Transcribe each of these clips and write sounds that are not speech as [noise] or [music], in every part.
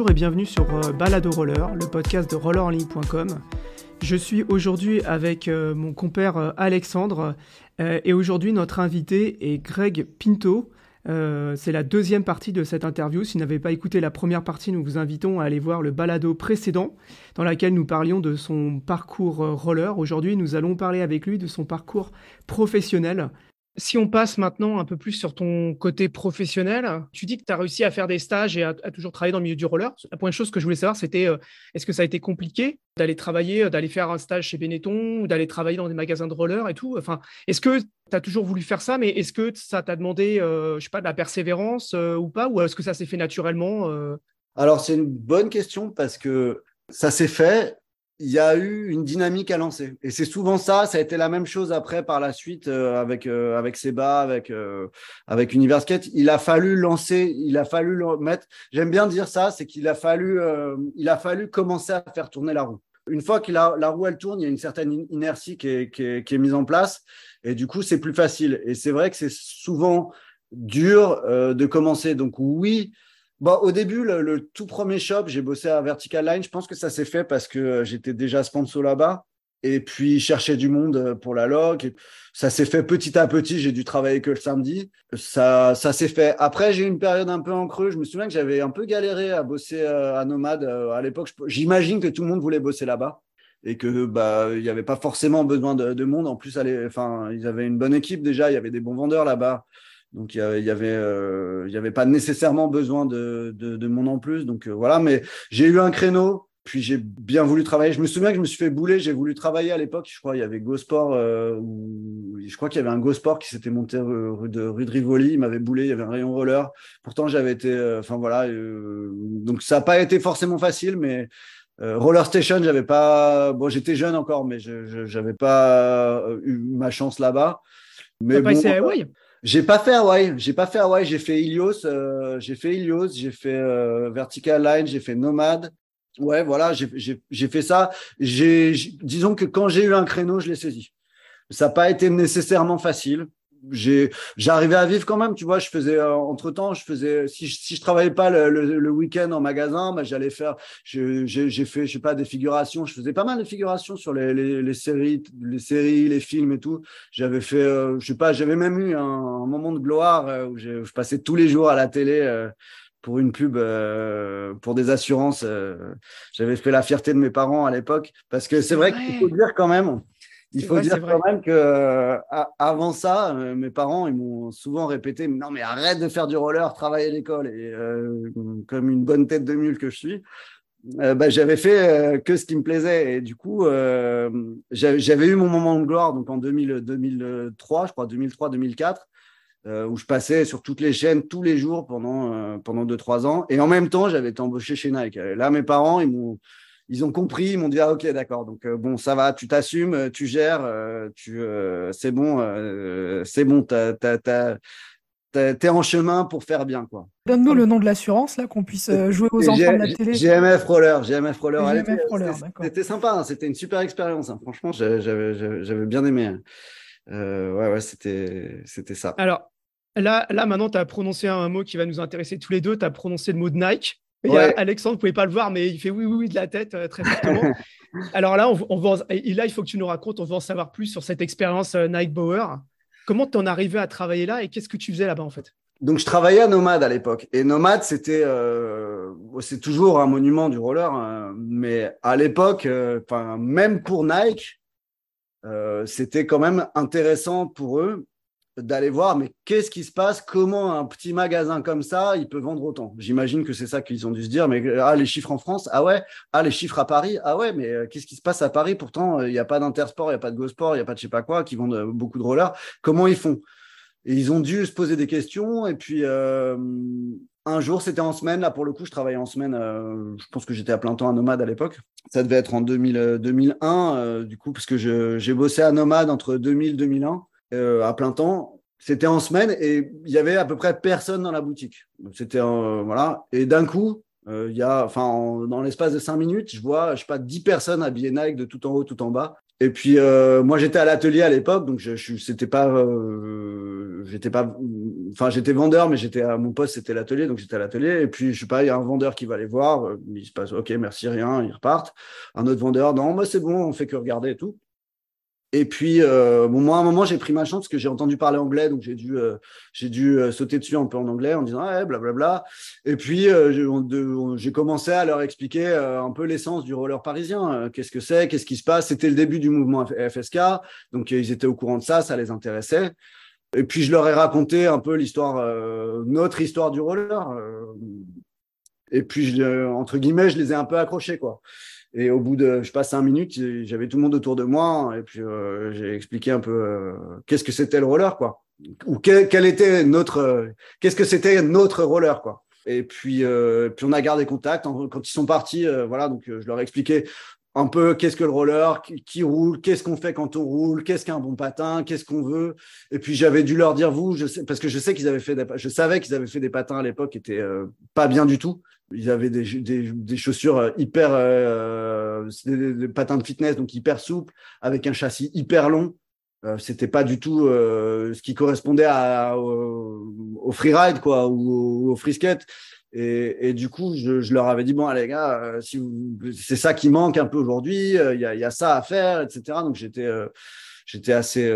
Bonjour et bienvenue sur euh, Balado Roller, le podcast de rollerenligne.com. Je suis aujourd'hui avec euh, mon compère euh, Alexandre et aujourd'hui notre invité est Greg Pinto. c'est la deuxième partie de cette interview. Si vous n'avez pas écouté la première partie, nous vous invitons à aller voir le balado précédent dans lequel nous parlions de son parcours roller. Aujourd'hui, nous allons parler avec lui de son parcours professionnel. Si on passe maintenant un peu plus sur ton côté professionnel, tu dis que tu as réussi à faire des stages et à, toujours travailler dans le milieu du roller. La première chose que je voulais savoir, c'était euh, est-ce que ça a été compliqué d'aller travailler, euh, d'aller faire un stage chez Benetton ou d'aller travailler dans des magasins de roller et tout? Enfin, est-ce que tu as toujours voulu faire ça, mais est-ce que ça t'a demandé, euh, je sais pas, de la persévérance ou pas? Ou est-ce que ça s'est fait naturellement Alors, c'est une bonne question parce que ça s'est fait il y a eu une dynamique à lancer. Et c'est souvent ça, ça a été la même chose après par la suite euh, avec euh, avec Seba, avec euh, avec Universkate. Il a fallu lancer, il a fallu le mettre. J'aime bien dire ça, c'est qu'il a fallu il a fallu commencer à faire tourner la roue. Une fois que la, la roue elle tourne, il y a une certaine inertie qui est, qui est, qui est mise en place et du coup c'est plus facile. Et c'est vrai que c'est souvent dur de commencer. Donc oui, Bon, au début, le, tout premier shop, j'ai bossé à Vertical Line. Je pense que ça s'est fait parce que euh, j'étais déjà sponsor là-bas. Et puis, chercher du monde euh, pour la log. Et ça s'est fait petit à petit. J'ai dû travailler que le samedi. Ça, ça s'est fait. Après, j'ai eu une période un peu en creux. Je me souviens que j'avais un peu galéré à bosser euh, à Nomade. À l'époque, j'imagine que tout le monde voulait bosser là-bas et que bah il n'y avait pas forcément besoin de, de monde. En plus, enfin, ils avaient une bonne équipe déjà. Il y avait des bons vendeurs là-bas. Donc il y, avait, euh, il y avait pas nécessairement besoin de, de, de monde en plus. Donc euh, voilà, mais j'ai eu un créneau. Puis j'ai bien voulu travailler. Je me souviens que je me suis fait bouler. J'ai voulu travailler à l'époque. Je crois il y avait GoSport. Euh, je crois qu'il y avait un GoSport qui s'était monté rue de, rue de Rivoli. Il m'avait boulé. Il y avait un rayon roller. Pourtant j'avais été. Enfin voilà. donc ça n'a pas été forcément facile, mais Roller Station, j'avais pas. Bon, j'étais jeune encore, mais je j'avais pas eu ma chance là-bas. Mais bon, pas essayé à Hawaï? J'ai pas fait Hawaii, j'ai pas fait Hawaii, j'ai fait Ilios, euh, j'ai fait Ilios, j'ai fait euh, Vertical Line, j'ai fait Nomade. Ouais, voilà, j'ai fait ça. J'ai, disons que quand j'ai eu un créneau, je l'ai saisi. Ça n'a pas été nécessairement facile j'arrivais à vivre quand même tu vois je faisais euh, entre temps je faisais si je, si je travaillais pas le, le, week-end en magasin bah, j'allais faire j'ai fait je sais pas des figurations je faisais pas mal de figurations sur les, les, les séries les séries les films et tout. J'avais fait euh, je sais pas j'avais même eu un, moment de gloire euh, où je, je, passais tous les jours à la télé pour une pub pour des assurances j'avais fait la fierté de mes parents à l'époque parce que c'est vrai qu'il faut dire quand même il faut dire quand même que euh, avant ça, euh, mes parents ils m'ont souvent répété non mais arrête de faire du roller, travaille à l'école. Et euh, comme une bonne tête de mule que je suis, bah, j'avais fait que ce qui me plaisait. Et du coup j'avais eu mon moment de gloire donc en 2000, 2003 je crois 2003 2004 où je passais sur toutes les chaînes tous les jours pendant pendant deux trois ans. Et en même temps j'avais été embauché chez Nike. Là mes parents ils m'ont ils ont compris, ils m'ont dit ah ok d'accord donc euh, bon ça va, tu t'assumes, euh, tu gères, euh, tu c'est bon, c'est bon, t'es en chemin pour faire bien quoi. Donne-nous le nom de l'assurance là qu'on puisse jouer aux enfants de la télé. GMF Roller, GMF Roller. C'était sympa, hein, c'était une super expérience. Hein. Franchement, j'avais bien aimé. Hein. ouais ouais c'était c'était ça. Alors là là maintenant tu as prononcé un mot qui va nous intéresser tous les deux. Tu as prononcé le mot de Nike. Alexandre, vous pouvez pas le voir, mais il fait oui, oui, oui de la tête euh, très fortement. [laughs] Alors là, on, on là, il faut que tu nous racontes, on veut en savoir plus sur cette expérience euh, Nike Bauer. Comment tu en arrivé à travailler là et qu'est-ce que tu faisais là-bas en fait? Donc je travaillais à Nomade à l'époque et Nomade c'était euh, c'est toujours un monument du roller hein. mais à l'époque enfin même pour Nike c'était quand même intéressant pour eux d'aller voir, mais qu'est-ce qui se passe? Comment un petit magasin comme ça, il peut vendre autant? J'imagine que c'est ça qu'ils ont dû se dire. Mais ah, les chiffres en France, ah ouais? Ah, les chiffres à Paris, ah ouais. Mais euh, qu'est-ce qui se passe à Paris? Pourtant, il n'y a pas d'Intersport, il n'y a pas de GoSport, il n'y a pas de je sais pas quoi, qui vendent euh, beaucoup de rollers. Comment ils font? Et ils ont dû se poser des questions. Et puis, euh, un jour, c'était en semaine. Là, pour le coup, je travaillais en semaine. je pense que j'étais à plein temps à Nomade à l'époque. Ça devait être en 2000, 2001, du coup, parce que j'ai bossé à Nomade entre 2000 et 2001. Euh, à plein temps. C'était en semaine et il y avait à peu près personne dans la boutique. C'était voilà. Et d'un coup, euh, il y a, enfin, dans l'espace de cinq minutes, je vois, je sais pas, dix personnes habillées Nike de tout en haut, tout en bas. Et puis euh, moi j'étais à l'atelier à l'époque, donc je, je c'était pas, euh, j'étais pas, enfin j'étais vendeur, mais j'étais à mon poste c'était l'atelier, donc j'étais à l'atelier. Et puis je sais pas, il y a un vendeur qui va aller voir, euh, il se passe, ok merci rien, ils repartent. Un autre vendeur, non, moi c'est bon, on fait que regarder et tout. Et puis, euh, bon, moi, à un moment, j'ai pris ma chance parce que j'ai entendu parler anglais, donc j'ai dû, euh, j'ai dû euh, sauter dessus un peu en anglais en disant, ouais, blablabla. Et puis, euh, j'ai commencé à leur expliquer un peu l'essence du roller parisien. qu'est-ce que c'est, qu'est-ce qui se passe. C'était le début du mouvement FSK, donc ils étaient au courant de ça, ça les intéressait. Et puis, je leur ai raconté un peu l'histoire, notre histoire du roller. et puis, je, entre guillemets, je les ai un peu accrochés, quoi. Et au bout de, je passe cinq minutes, j'avais tout le monde autour de moi et puis euh, j'ai expliqué un peu euh, qu'est-ce que c'était le roller, quoi, ou quel, quel était notre, euh, qu'est-ce que c'était notre roller, quoi. Et puis, puis on a gardé contact quand ils sont partis. voilà, donc je leur ai expliqué un peu qu'est-ce que le roller, qui, roule, qu'est-ce qu'on fait quand on roule, qu'est-ce qu'un bon patin, qu'est-ce qu'on veut. Et puis j'avais dû leur dire vous, je sais, parce que je sais qu'ils avaient fait, des, je savais qu'ils avaient fait des patins à l'époque qui étaient pas bien du tout. Ils avaient des, des, chaussures euh, hyper, euh, des, patins de fitness, donc hyper souples, avec un châssis hyper long. Euh, c'était pas du tout euh, ce qui correspondait au, au freeride quoi ou au, skate et, du coup je, leur avais dit bon allez, gars euh, c'est ça qui manque un peu aujourd'hui il y, a, y, a, ça à faire etc donc j'étais j'étais assez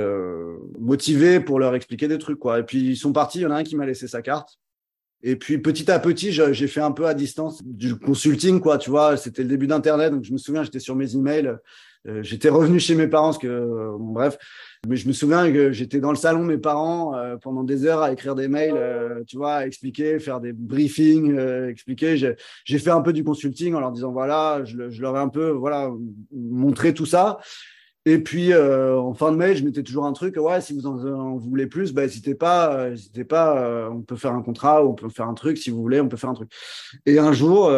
motivé pour leur expliquer des trucs quoi et puis ils sont partis il y en a un qui m'a laissé sa carte et puis petit à petit, j'ai fait un peu à distance du consulting, quoi. Tu vois, c'était le début d'Internet, donc je me souviens, j'étais sur mes emails. Euh, j'étais revenu chez mes parents, parce que euh, bref. Mais je me souviens que j'étais dans le salon mes parents euh, pendant des heures à écrire des mails, tu vois, à expliquer, faire des briefings, expliquer. J'ai fait un peu du consulting en leur disant voilà, je, je leur ai un peu voilà montré tout ça. Et puis, euh, en fin de mail, je mettais toujours un truc, ouais, si vous en, voulez plus, bah, n'hésitez pas, euh, n'hésitez pas, euh, on peut faire un contrat, on peut faire un truc, si vous voulez, on peut faire un truc. Et un jour,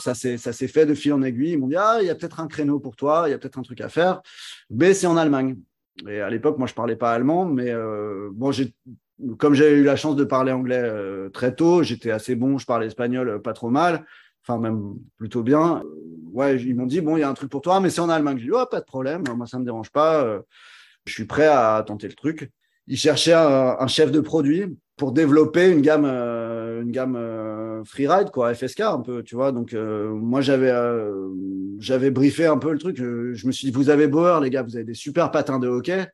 ça s'est fait de fil en aiguille. Ils m'ont dit, ah, il y a peut-être un créneau pour toi, il y a peut-être un truc à faire, mais c'est en Allemagne. Et à l'époque, moi, je parlais pas allemand, mais bon, j'ai comme j'ai eu la chance de parler anglais très tôt, j'étais assez bon, je parlais espagnol pas trop mal enfin même plutôt bien. Ouais, ils m'ont dit bon, il y a un truc pour toi, mais c'est en Allemagne. Je dis oh, pas de problème, moi ça me dérange pas, euh, je suis prêt à tenter le truc. Ils cherchaient un, chef de produit pour développer une gamme, euh, une gamme euh, freeride quoi, FSK un peu, tu vois. Donc moi j'avais j'avais briefé un peu le truc. Je, me suis dit vous avez Bauer les gars, vous avez des super patins de hockey.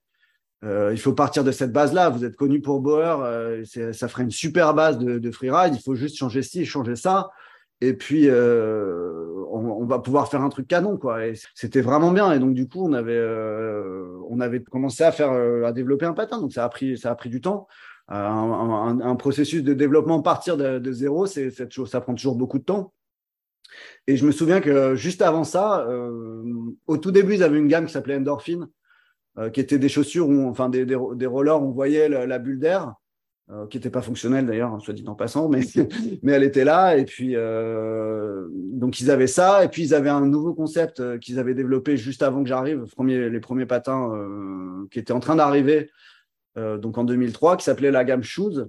il faut partir de cette base-là. Vous êtes connu pour Bauer, ça ferait une super base de freeride. Il faut juste changer ci, changer ça et puis euh, on, va pouvoir faire un truc canon quoi. Et c'était vraiment bien. Et donc du coup on avait euh, on avait commencé à faire euh, à développer un patin. Donc ça a pris ça a pris du temps. Euh, un, processus de développement partir de, zéro c'est ça prend toujours beaucoup de temps. Et je me souviens que juste avant ça euh, au tout début ils avaient une gamme qui s'appelait Endorphin qui était des chaussures où enfin des, des, rollers où on voyait la bulle d'air euh, qui n'était pas fonctionnelle d'ailleurs, soit dit en passant, mais, [laughs] [laughs] mais elle était là. Et puis, euh, donc ils avaient ça. Et puis, ils avaient un nouveau concept euh, qu'ils avaient développé juste avant que j'arrive, premier, les premiers patins qui étaient en train d'arriver, donc en 2003, qui s'appelait la gamme Shoes,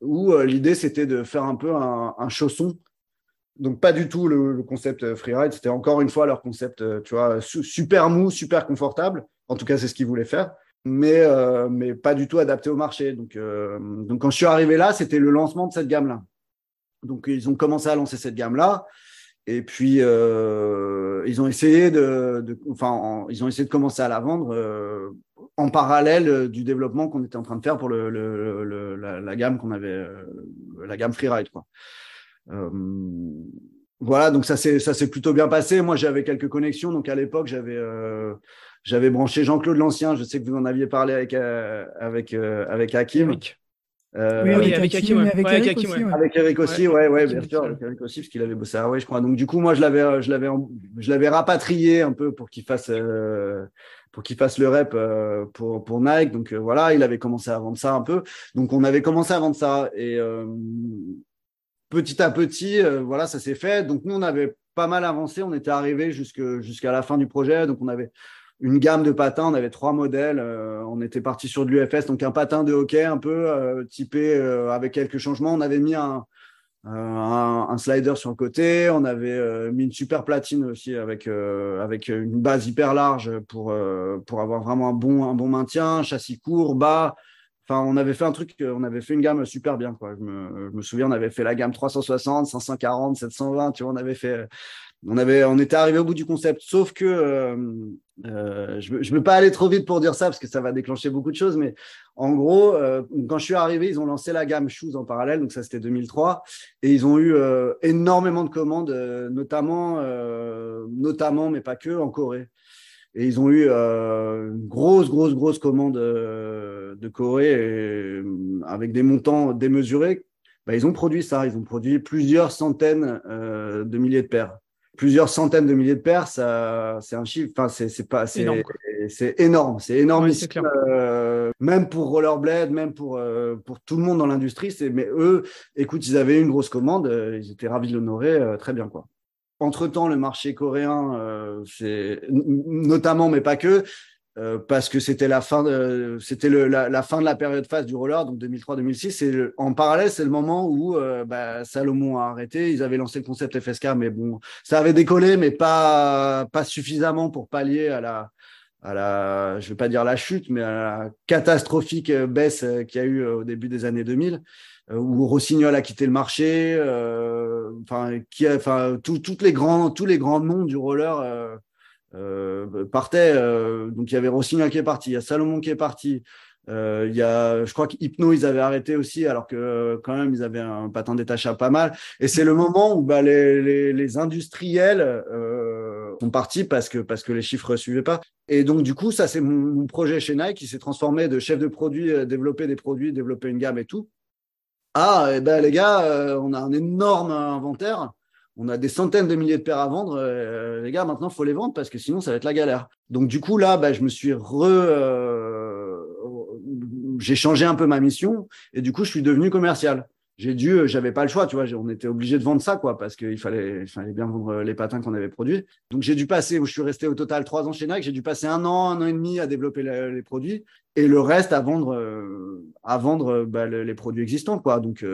où l'idée c'était de faire un peu un, un, chausson. Donc, pas du tout le, le concept freeride, c'était encore une fois leur concept, tu vois, super mou, super confortable. En tout cas, c'est ce qu'ils voulaient faire mais, euh, mais pas du tout adapté au marché. Donc, euh, donc quand je suis arrivé là, c'était le lancement de cette gamme-là. Donc, ils ont commencé à lancer cette gamme-là. Et puis, euh, ils ont essayé de, enfin, en, ils ont essayé de commencer à la vendre euh, en parallèle du développement qu'on était en train de faire pour le, le, le la, gamme qu'on avait, euh, la gamme Freeride, quoi. Euh, voilà, donc ça s'est ça s'est plutôt bien passé. Moi, j'avais quelques connexions. Donc à l'époque, j'avais j'avais branché Jean-Claude l'Ancien, je sais que vous en aviez parlé avec, euh, avec, euh, avec Hakim. Euh, oui, oui, avec Hakim, avec, ouais, Eric aussi, ouais. avec Eric aussi, ouais, ouais, bien sûr, avec Eric aussi, parce qu'il avait bossé à Huawei, je crois. Donc du coup, moi, je l'avais, euh, je l'avais, je l'avais rapatrié un peu pour qu'il fasse, euh, pour qu'il fasse le rep euh, pour pour Nike. Donc voilà, il avait commencé à vendre ça un peu. Donc on avait commencé à vendre ça et petit à petit, voilà, ça s'est fait. Donc nous, on avait pas mal avancé. On était arrivé jusque jusqu'à la fin du projet. Donc on avait une gamme de patins. On avait trois modèles. Euh, on était parti sur de l'UFS, donc un patin de hockey un peu euh, typé euh, avec quelques changements. On avait mis un, un, slider sur le côté. On avait mis une super platine aussi avec, avec une base hyper large pour, pour avoir vraiment un bon, un bon maintien, châssis court, bas. Enfin, on avait fait un truc, on avait fait une gamme super bien. Quoi. Je, me, je me souviens, on avait fait la gamme 360, 540, 720. Tu vois, on avait fait on, avait, on était arrivé au bout du concept, sauf que euh, euh, je ne veux pas aller trop vite pour dire ça parce que ça va déclencher beaucoup de choses, mais en gros, euh, quand je suis arrivé, ils ont lancé la gamme Shoes en parallèle, donc ça c'était 2003, et ils ont eu énormément de commandes, notamment, notamment, mais pas que, en Corée. Et ils ont eu une grosse, grosse, grosse commande de Corée avec des montants démesurés. Bah, ils ont produit ça, ils ont produit plusieurs centaines de milliers de paires plusieurs centaines de milliers de paires, ça, c'est un chiffre. Enfin, c'est, pas, c'est énorme. C'est énorme, c'est énorme. Euh, même pour Rollerblade, même pour euh, pour tout le monde dans l'industrie, c'est. Mais eux, écoute, ils avaient une grosse commande, euh, ils étaient ravis de l'honorer, très bien quoi. Entre temps, le marché coréen, c'est notamment, mais pas que, euh, parce que c'était la fin de c'était la, la, fin de la période phase du roller donc 2003-2006 et en parallèle c'est le moment où euh, bah, Salomon a arrêté. Ils avaient lancé le concept FSK mais bon ça avait décollé mais pas pas suffisamment pour pallier à la à la je vais pas dire la chute mais à la catastrophique baisse qu'il y a eu au début des années 2000 où Rossignol a quitté le marché enfin qui enfin toutes les grands tous les grands noms du roller euh, partait. Euh, donc il y avait Rossignol qui est parti, il y a Salomon qui est parti. Euh, y a, je crois qu'Hypno, ils avaient arrêté aussi, alors que quand même, ils avaient un patin détachable pas mal. Et c'est le moment où bah, les, les, les industriels euh, sont partis parce que, parce que les chiffres suivaient pas. Et donc, du coup, ça, c'est mon, projet chez Nike qui s'est transformé de chef de produit, développer des produits, développer une gamme et tout. Ah, et ben les gars, on a un énorme inventaire on a des centaines de milliers de paires à vendre. Euh, les gars, maintenant, faut les vendre parce que sinon, ça va être la galère. Donc, du coup, là, bah, je me suis re. Euh, j'ai changé un peu ma mission et du coup, je suis devenu commercial j'ai dû, euh, j'avais pas le choix, tu vois, on était obligé de vendre ça, quoi, parce qu'il fallait, il fallait bien vendre euh, les patins qu'on avait produits. Donc j'ai dû passer, je suis resté au total trois ans chez Nike, j'ai dû passer un an, un an et demi à développer les produits et le reste à vendre, euh, à vendre bah, les produits existants, quoi. Donc,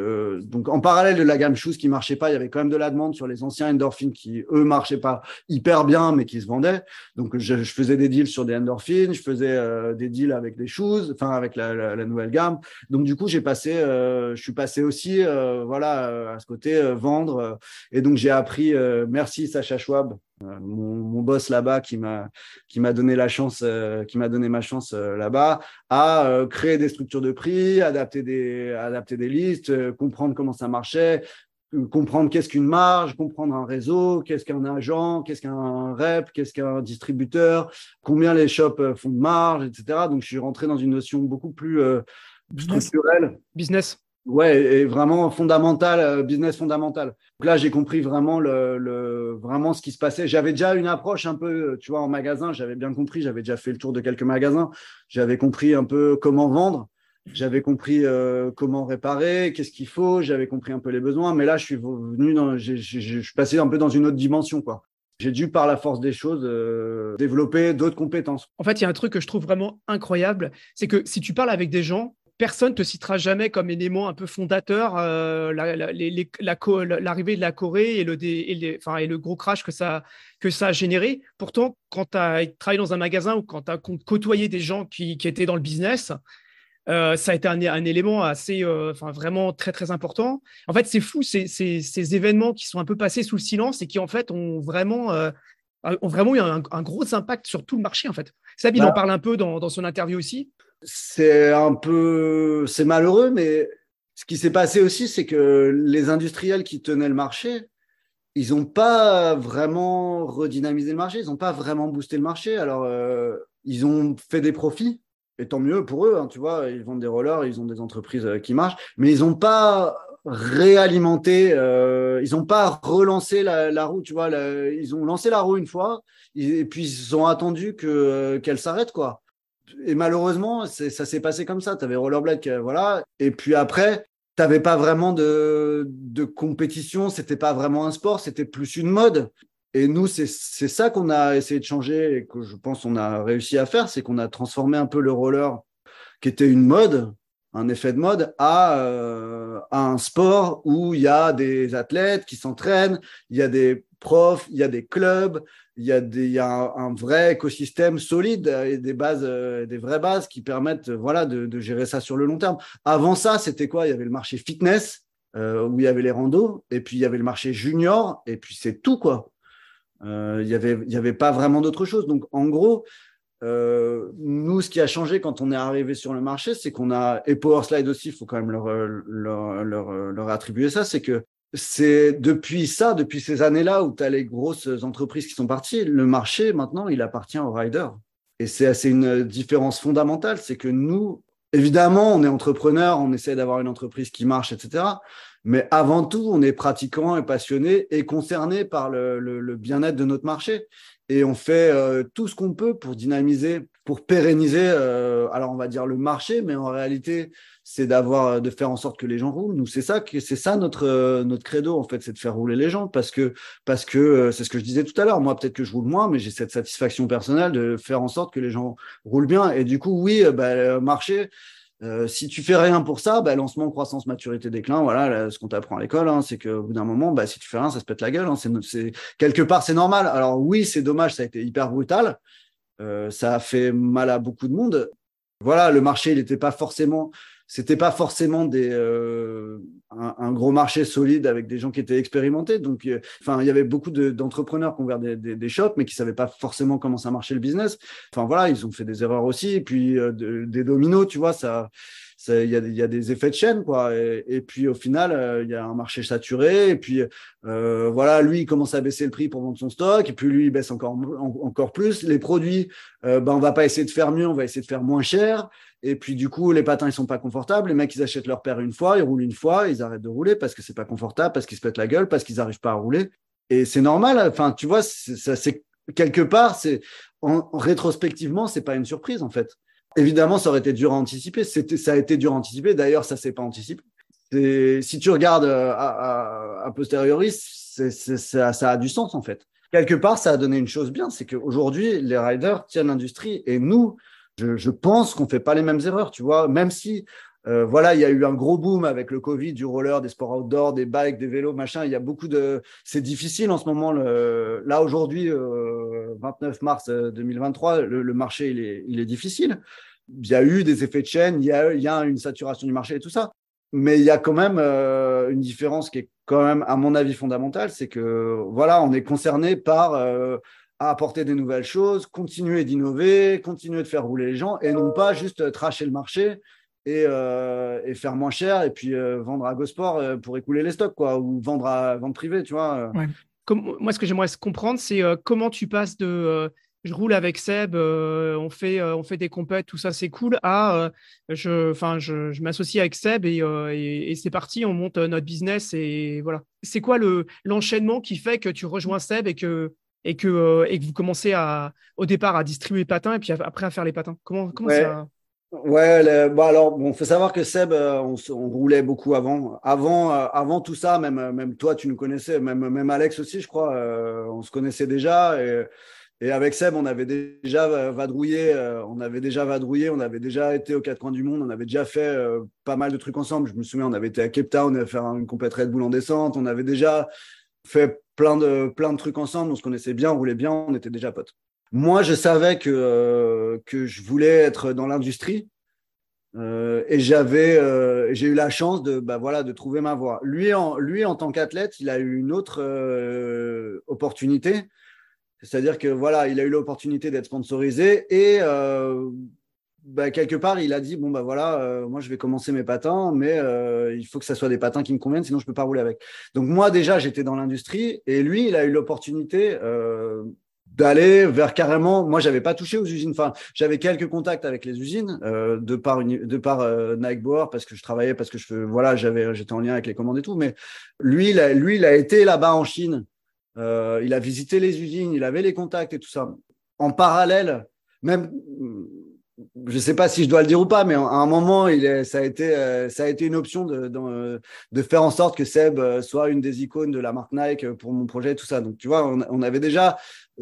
donc en parallèle de la gamme Shoes qui marchait pas, il y avait quand même de la demande sur les anciens endorphines qui eux marchaient pas hyper bien, mais qui se vendaient. Donc je, je faisais des deals sur des endorphines, je faisais des deals avec des shoes, enfin avec la, la, la, nouvelle gamme. Donc du coup j'ai passé, je suis passé aussi euh, voilà, euh, à ce côté euh, vendre. Et donc j'ai appris, merci Sacha Schwab, mon, boss là-bas qui m'a qui m'a donné la chance, qui m'a donné ma chance là-bas, à créer des structures de prix, adapter des adapter des listes, comprendre comment ça marchait, comprendre qu'est-ce qu'une marge, comprendre un réseau, qu'est-ce qu'un agent, qu'est-ce qu'un rep, qu'est-ce qu'un distributeur, combien les shops font de marge, etc. Donc, je suis rentré dans une notion beaucoup plus structurelle. Business. Ouais, et vraiment fondamental, euh, business fondamental. Là, j'ai compris vraiment le, le, vraiment ce qui se passait. J'avais déjà une approche un peu, tu vois, en magasin. J'avais bien compris. J'avais déjà fait le tour de quelques magasins. J'avais compris un peu comment vendre. J'avais compris euh, comment réparer, qu'est-ce qu'il faut. J'avais compris un peu les besoins. Mais là, je suis venu dans, je suis passé un peu dans une autre dimension, quoi j'ai dû, par la force des choses, euh, développer d'autres compétences. En fait, il y a un truc que je trouve vraiment incroyable, c'est que si tu parles avec des gens, personne te citera jamais comme élément un peu fondateur euh, l'arrivée de la Corée et le, et, enfin, et le gros crash que ça, que ça a généré. Pourtant, quand tu as travaillé dans un magasin ou quand tu as côtoyé des gens qui, qui, étaient dans le business, euh, ça a été un, un élément assez, euh, enfin, vraiment très, très important. En fait, c'est fou ces, ces, ces, événements qui sont un peu passés sous le silence et qui, en fait, ont vraiment, ont vraiment eu un, gros impact sur tout le marché, en fait. Sabine en bah parle un peu dans, dans son interview aussi c'est un peu, c'est malheureux, mais ce qui s'est passé aussi, c'est que les industriels qui tenaient le marché, ils n'ont pas vraiment redynamisé le marché, ils n'ont pas vraiment boosté le marché. Alors, euh, ils ont fait des profits, et tant mieux pour eux, hein, tu vois, ils vendent des rollers, ils ont des entreprises euh, qui marchent, mais ils n'ont pas réalimenté, euh, ils n'ont pas relancé la, roue, tu vois, ils ont lancé la roue une fois, et puis ils ont attendu que qu'elle s'arrête, quoi et malheureusement, ça s'est passé comme ça. Tu avais Rollerblade, voilà. Et puis après, tu n'avais pas vraiment de, de compétition. C'était pas vraiment un sport, c'était plus une mode. Et nous, c'est ça qu'on a essayé de changer et que je pense qu'on a réussi à faire, c'est qu'on a transformé un peu le roller, qui était une mode, un effet de mode à, euh, à un sport où il y a des athlètes qui s'entraînent, il y a des profs, il y a des clubs, il y a, des, il y a un, vrai écosystème solide et des bases, euh, des vraies bases qui permettent voilà, de, de, gérer ça sur le long terme. Avant ça, c'était quoi? Il y avait le marché fitness euh, où il y avait les randos, et puis il y avait le marché junior, et puis c'est tout quoi. Euh, il n'y avait, il y avait pas vraiment d'autre chose. Donc en gros, euh, nous, ce qui a changé quand on est arrivé sur le marché, c'est qu'on a, et Powerslide aussi, il faut quand même leur, leur, leur, leur attribuer ça, c'est que c'est depuis ça, depuis ces années-là où tu as les grosses entreprises qui sont parties, le marché, maintenant, il appartient aux riders. Et c'est une différence fondamentale, c'est que nous, évidemment, on est entrepreneur, on essaie d'avoir une entreprise qui marche, etc. Mais avant tout, on est pratiquant et passionné et concerné par le, bien-être de notre marché. Et on fait euh, tout ce qu'on peut pour dynamiser, pour pérenniser, euh, alors on va dire le marché, mais en réalité, c'est d'avoir, de faire en sorte que les gens roulent. Nous, c'est ça, c'est ça notre euh, notre credo en fait, c'est de faire rouler les gens parce que parce que c'est ce que je disais tout à l'heure. Moi, peut-être que je roule moins, mais j'ai cette satisfaction personnelle de faire en sorte que les gens roulent bien. Et du coup, oui, bah, marché euh, si tu fais rien pour ça, bah, lancement, croissance, maturité, déclin, voilà, ce qu'on t'apprend à l'école, hein, c'est qu'au bout d'un moment, bah, si tu fais rien, ça se pète la gueule. Hein, c'est, quelque part, c'est normal. Alors oui, c'est dommage, ça a été hyper brutal. Euh, ça a fait mal à beaucoup de monde. Voilà, le marché, il n'était pas forcément c'était pas forcément des, euh, un, gros marché solide avec des gens qui étaient expérimentés. Donc, euh, enfin, il y avait beaucoup d'entrepreneurs qui ont ouvert des, des, shops, mais qui savaient pas forcément comment ça marchait le business. Enfin, voilà, ils ont fait des erreurs aussi. Et puis, euh, des dominos, tu vois, ça, il y a, y a, des effets de chaîne, quoi. Et, puis, au final, il y a un marché saturé. Et puis, voilà, lui, il commence à baisser le prix pour vendre son stock. Et puis, lui, il baisse encore, encore plus. Les produits, ben, on va pas essayer de faire mieux, on va essayer de faire moins cher. Et puis, du coup, les patins, ils sont pas confortables. Les mecs, ils achètent leur paire une fois, ils roulent une fois, ils arrêtent de rouler parce que c'est pas confortable, parce qu'ils se pètent la gueule, parce qu'ils n'arrivent pas à rouler. Et c'est normal. Enfin, tu vois, ça, c'est quelque part, c'est en, rétrospectivement, c'est pas une surprise, en fait. Évidemment, ça aurait été dur à anticiper. Ça a été dur à anticiper. D'ailleurs, ça s'est pas anticipé. Si tu regardes euh, à, à, posteriori, c'est, ça, ça a du sens, en fait. Quelque part, ça a donné une chose bien, c'est qu'aujourd'hui, les riders tiennent l'industrie et nous, je, pense qu'on fait pas les mêmes erreurs, tu vois, même si euh, voilà, il y a eu un gros boom avec le Covid, du roller, des sports outdoor, des bikes, des vélos, machin. Il y a beaucoup de. C'est difficile en ce moment. Le... Là, aujourd'hui, 29 euh, mars 2023, euh, le, marché, il est, il est, difficile. Il y a eu des effets de chaîne, il y a, il y a une saturation du marché et tout ça. Mais il y a quand même une différence qui est quand même, à mon avis, fondamentale. C'est que, voilà, on est concerné par apporter des nouvelles choses, continuer d'innover, continuer de faire rouler les gens et non pas juste tracher le marché et, euh, et faire moins cher et puis euh, vendre à Gosport euh, pour écouler les stocks quoi ou vendre à vente privée, tu vois. Moi, ce que j'aimerais comprendre, c'est comment tu passes de je roule avec Seb, on, fait, on fait des compètes, tout ça c'est cool, à je, je, je m'associe avec Seb et, c'est parti, on monte notre business et voilà. C'est quoi le l'enchaînement qui fait que tu rejoins Seb et que et que, euh, et que vous commencez à, au départ à distribuer les patins et puis après à faire les patins Comment, comment ouais. ça Ouais, bah alors bon, faut savoir que Seb, euh, on, on roulait beaucoup avant, avant, euh, avant tout ça. Même, même toi, tu nous connaissais, même, même Alex aussi, je crois. on se connaissait déjà et, et, avec Seb, on avait déjà vadrouillé, on avait déjà vadrouillé, on avait déjà été aux quatre coins du monde, on avait déjà fait pas mal de trucs ensemble. Je me souviens, on avait été à Cape Town, on avait fait une complète Red Bull en descente, on avait déjà fait plein de, plein de trucs ensemble, on se connaissait bien, on roulait bien, on était déjà potes. Moi, je savais que, euh, que je voulais être dans l'industrie euh, et j'avais, euh, j'ai eu la chance de, bah, voilà, de trouver ma voie. Lui, en, lui, en tant qu'athlète, il a eu une autre euh, opportunité. C'est-à-dire que voilà, il a eu l'opportunité d'être sponsorisé et euh, bah, quelque part, il a dit bon bah voilà, euh, moi je vais commencer mes patins, mais euh, il faut que ça soit des patins qui me conviennent, sinon je peux pas rouler avec. Donc moi déjà j'étais dans l'industrie et lui il a eu l'opportunité euh, d'aller vers carrément. Moi j'avais pas touché aux usines. Enfin j'avais quelques contacts avec les usines de par de par Nike Boer parce que je travaillais parce que je voilà j'avais j'étais en lien avec les commandes et tout. Mais lui lui il a été là-bas en Chine. il a visité les usines, il avait les contacts et tout ça. En parallèle, même je ne sais pas si je dois le dire ou pas, mais à un moment, il est, ça, a été, euh, ça a été une option de, de, de, faire en sorte que Seb euh, soit une des icônes de la marque Nike pour mon projet, tout ça. Donc, tu vois, on, avait déjà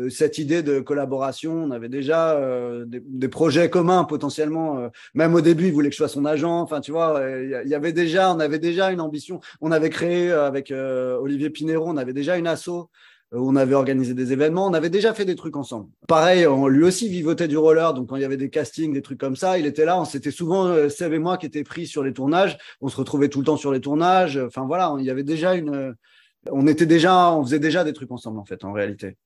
cette idée de collaboration. On avait déjà des, projets communs potentiellement. même au début, il voulait que je sois son agent. Enfin, tu vois, il y, avait déjà, on avait déjà une ambition. On avait créé avec Olivier Pinero, on avait déjà une asso on avait organisé des événements, on avait déjà fait des trucs ensemble. Pareil, on, lui aussi vivotait du roller, donc quand il y avait des castings, des trucs comme ça, il était là. On s'était souvent, euh, Seb et moi, qui étaient pris sur les tournages. On se retrouvait tout le temps sur les tournages. Enfin voilà, il y avait déjà une, on était déjà, on faisait déjà des trucs ensemble en fait, en réalité.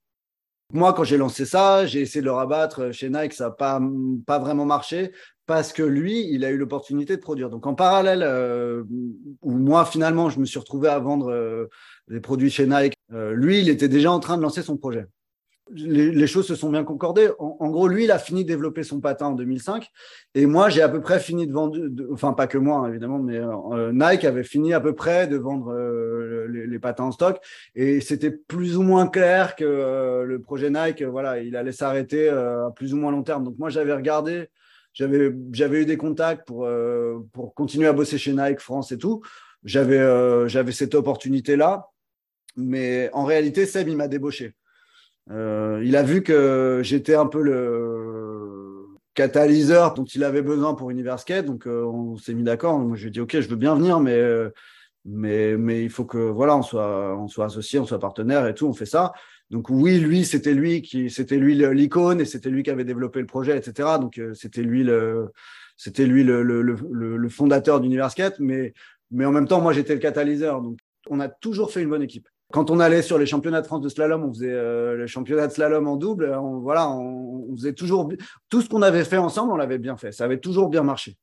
Moi, quand j'ai lancé ça, j'ai essayé de le rabattre chez Nike, ça n'a pas, pas vraiment marché parce que lui, il a eu l'opportunité de produire. Donc en parallèle, euh, où moi finalement, je me suis retrouvé à vendre euh, des produits chez Nike, euh, lui, il était déjà en train de lancer son projet. Les, choses se sont bien concordées. En, gros, lui, il a fini de développer son patin en 2005, et moi, j'ai à peu près fini de vendre. enfin, pas que moi, hein, évidemment, mais Nike avait fini à peu près de vendre les, les, patins en stock, et c'était plus ou moins clair que le projet Nike, voilà, il allait s'arrêter à plus ou moins long terme. Donc moi, j'avais regardé j'avais, j'avais eu des contacts pour, euh, pour continuer à bosser chez Nike France et tout. J'avais, euh, j'avais cette opportunité-là. Mais en réalité, Seb, il m'a débauché. Euh, il a vu que j'étais un peu le catalyseur dont il avait besoin pour Universkate. Donc, on s'est mis d'accord. Moi, je lui ai dit, OK, je veux bien venir, mais, mais, mais il faut que, voilà, on soit, on soit associé, on soit partenaire et tout. On fait ça. Donc oui, lui, c'était lui qui, c'était lui l'icône et c'était lui qui avait développé le projet, etc. Donc euh, c'était lui le, c'était lui le, le, le, le fondateur d'Universkate, mais mais en même temps, moi, j'étais le catalyseur. Donc on a toujours fait une bonne équipe. Quand on allait sur les championnats de France de slalom, on faisait euh, les championnats de slalom en double. On, voilà, on, on, faisait toujours tout ce qu'on avait fait ensemble, on l'avait bien fait. Ça avait toujours bien marché.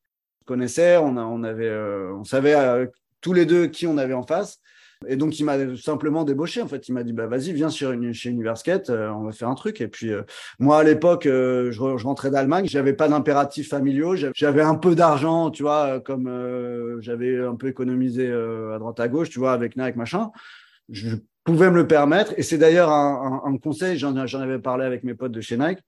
On connaissait, on, a, on avait, euh, on savait euh, tous les deux qui on avait en face. Et donc, il m'a simplement débauché. En fait, il m'a dit, bah, vas-y, viens chez, chez Universkate, euh, on va faire un truc. Et puis, euh, moi, à l'époque, euh, je, je, rentrais d'Allemagne, j'avais pas d'impératifs familiaux, j'avais un peu d'argent, tu vois, comme j'avais un peu économisé à droite à gauche, tu vois, avec Nike, machin. Je pouvais me le permettre. Et c'est d'ailleurs un, conseil, j'en avais parlé avec mes potes de chez Nike.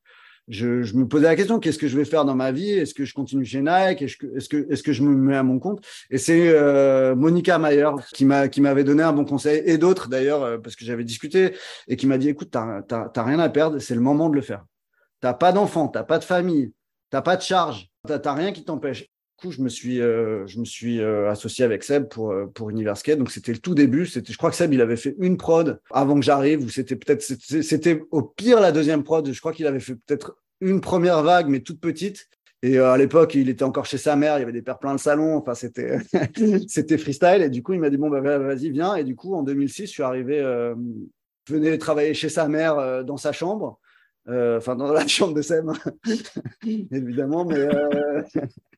Je, me posais la question qu'est-ce que je vais faire dans ma vie? Est-ce que je continue chez Nike? Est-ce que, je me mets à mon compte? Et c'est euh, Monica Mayer qui m'a qui m'avait donné un bon conseil et d'autres d'ailleurs euh, parce que j'avais discuté et qui m'a dit écoute t'as, t'as, rien à perdre, c'est le moment de le faire. T'as pas d'enfant, t'as pas de famille, t'as pas de charge, t'as, t'as rien qui t'empêche je me suis, euh, je me suis euh, associé avec Seb pour, euh, pour Universkate. Donc, c'était le tout début. C'était, je crois que Seb, il avait fait une prod avant que j'arrive, ou c'était peut-être, c'était au pire la deuxième prod. Je crois qu'il avait fait peut-être une première vague, mais toute petite. Et à l'époque, il était encore chez sa mère, il y avait des pères plein de salon, enfin c'était [laughs] c'était freestyle. Et du coup, il m'a dit bon bah vas-y viens. Et du coup, en 2006, je suis arrivé, je venais travailler chez sa mère dans sa chambre. Euh, enfin dans la [laughs] chambre de Seb, [laughs] évidemment. Mais euh,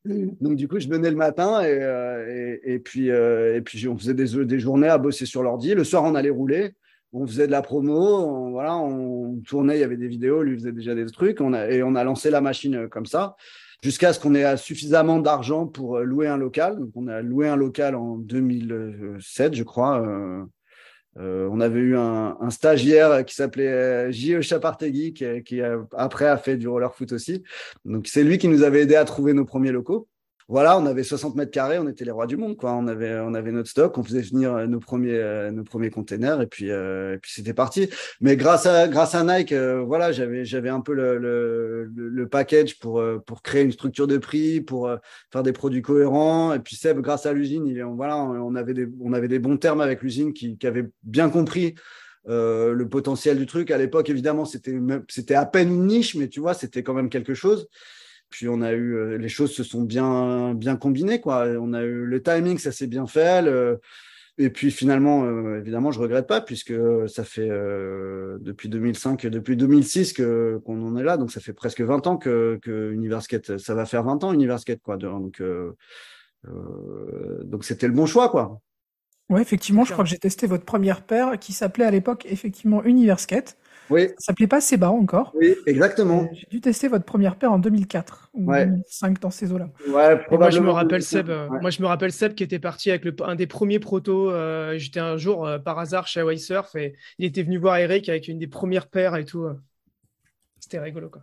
[laughs] donc du coup, je venais le matin et, euh, et, puis et puis on faisait des, des journées à bosser sur l'ordi. Le soir, on allait rouler. On faisait de la promo, on, voilà, on tournait, il y avait des vidéos, lui faisait déjà des trucs, on a, et on a lancé la machine comme ça, jusqu'à ce qu'on ait suffisamment d'argent pour louer un local. Donc on a loué un local en 2007, je crois, euh, on avait eu un, stagiaire qui s'appelait euh, J.E. Chapartegui, qui, qui après a fait du roller foot aussi. Donc c'est lui qui nous avait aidé à trouver nos premiers locaux voilà, on avait 60 mètres carrés, on était les rois du monde, quoi. On avait, on avait notre stock, on faisait venir euh, nos premiers, euh, nos premiers containers et puis, euh, et puis c'était parti. Mais grâce à, grâce à Nike, voilà, j'avais, j'avais un peu le, le, package pour, pour créer une structure de prix, pour faire des produits cohérents. Et puis Seb, grâce à l'usine, il, voilà, on avait des, on avait des bons termes avec l'usine qui, qui avait bien compris le potentiel du truc. À l'époque, évidemment, c'était, c'était à peine une niche, mais tu vois, c'était quand même quelque chose. Puis on a eu, euh, les choses se sont bien, bien combinées, quoi. On a eu le timing, ça s'est bien fait. et puis finalement, euh, évidemment, je regrette pas puisque ça fait euh, depuis 2005, depuis 2006 que qu'on en est là, donc ça fait presque 20 ans que, que ça va faire 20 ans Universkate, quoi. Donc donc c'était le bon choix, quoi. Ouais, effectivement, je crois que j'ai testé votre première paire qui s'appelait à l'époque effectivement Universkate. Oui. Ça s'appelait pas Seba encore. Oui, exactement. J'ai dû tester votre première paire en 2004 ou 2005 dans ces eaux-là. Ouais, moi je me rappelle Seb. Moi je me rappelle Seb qui était parti avec le, un des premiers protos. Euh, j'étais un jour euh, par hasard chez Hawaii Surf et il était venu voir Eric avec une des premières paires et tout. Euh. C'était rigolo quoi.